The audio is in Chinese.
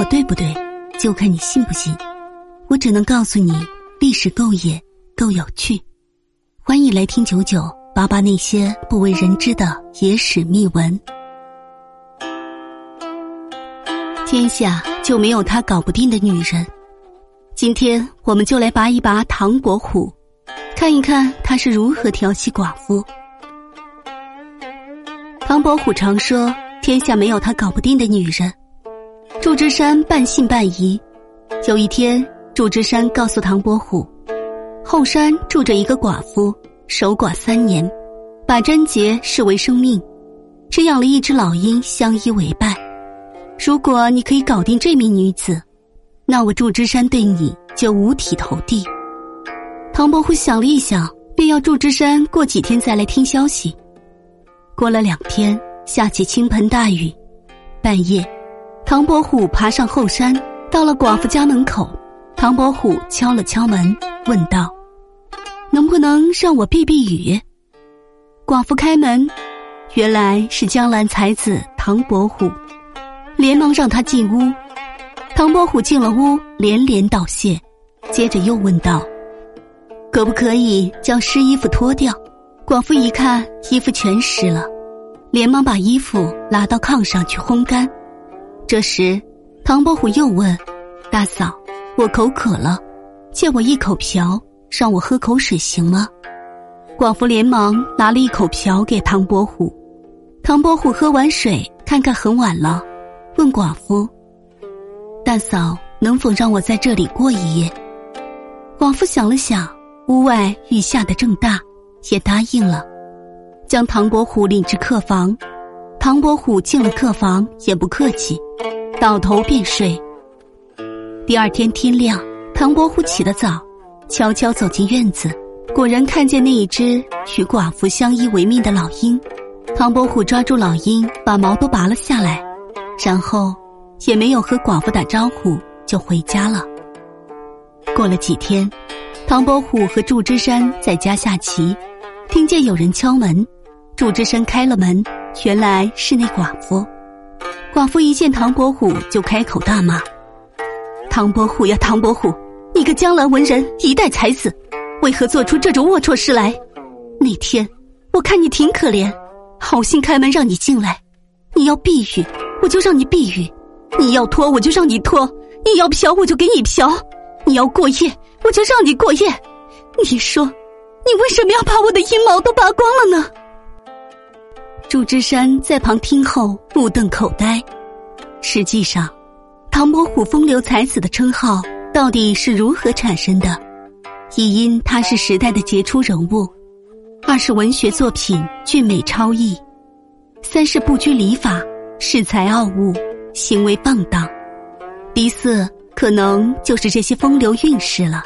我对不对，就看你信不信。我只能告诉你，历史够野，够有趣。欢迎来听九九八八那些不为人知的野史秘闻。天下就没有他搞不定的女人。今天我们就来拔一拔唐伯虎，看一看他是如何调戏寡妇。唐伯虎常说：“天下没有他搞不定的女人。”祝枝山半信半疑。有一天，祝枝山告诉唐伯虎，后山住着一个寡妇，守寡三年，把贞洁视为生命，只养了一只老鹰相依为伴。如果你可以搞定这名女子，那我祝枝山对你就五体投地。唐伯虎想了一想，便要祝枝山过几天再来听消息。过了两天，下起倾盆大雨，半夜。唐伯虎爬上后山，到了寡妇家门口。唐伯虎敲了敲门，问道：“能不能让我避避雨？”寡妇开门，原来是江南才子唐伯虎，连忙让他进屋。唐伯虎进了屋，连连道谢，接着又问道：“可不可以将湿衣服脱掉？”寡妇一看衣服全湿了，连忙把衣服拉到炕上去烘干。这时，唐伯虎又问：“大嫂，我口渴了，借我一口瓢，让我喝口水行吗？”寡妇连忙拿了一口瓢给唐伯虎。唐伯虎喝完水，看看很晚了，问寡妇：“大嫂，能否让我在这里过一夜？”寡妇想了想，屋外雨下得正大，也答应了，将唐伯虎领至客房。唐伯虎进了客房，也不客气，倒头便睡。第二天天亮，唐伯虎起得早，悄悄走进院子，果然看见那一只与寡妇相依为命的老鹰。唐伯虎抓住老鹰，把毛都拔了下来，然后也没有和寡妇打招呼，就回家了。过了几天，唐伯虎和祝枝山在家下棋，听见有人敲门，祝枝山开了门。原来是那寡妇，寡妇一见唐伯虎就开口大骂：“唐伯虎呀，唐伯虎，你个江南文人，一代才子，为何做出这种龌龊事来？那天我看你挺可怜，好心开门让你进来，你要避雨我就让你避雨，你要脱我就让你脱，你要嫖我就给你嫖，你要过夜我就让你过夜。你说，你为什么要把我的阴毛都拔光了呢？”祝枝山在旁听后目瞪口呆。实际上，唐伯虎风流才子的称号到底是如何产生的？一因他是时代的杰出人物，二是文学作品俊美超逸，三是不拘礼法，恃才傲物，行为放荡。第四，可能就是这些风流韵事了。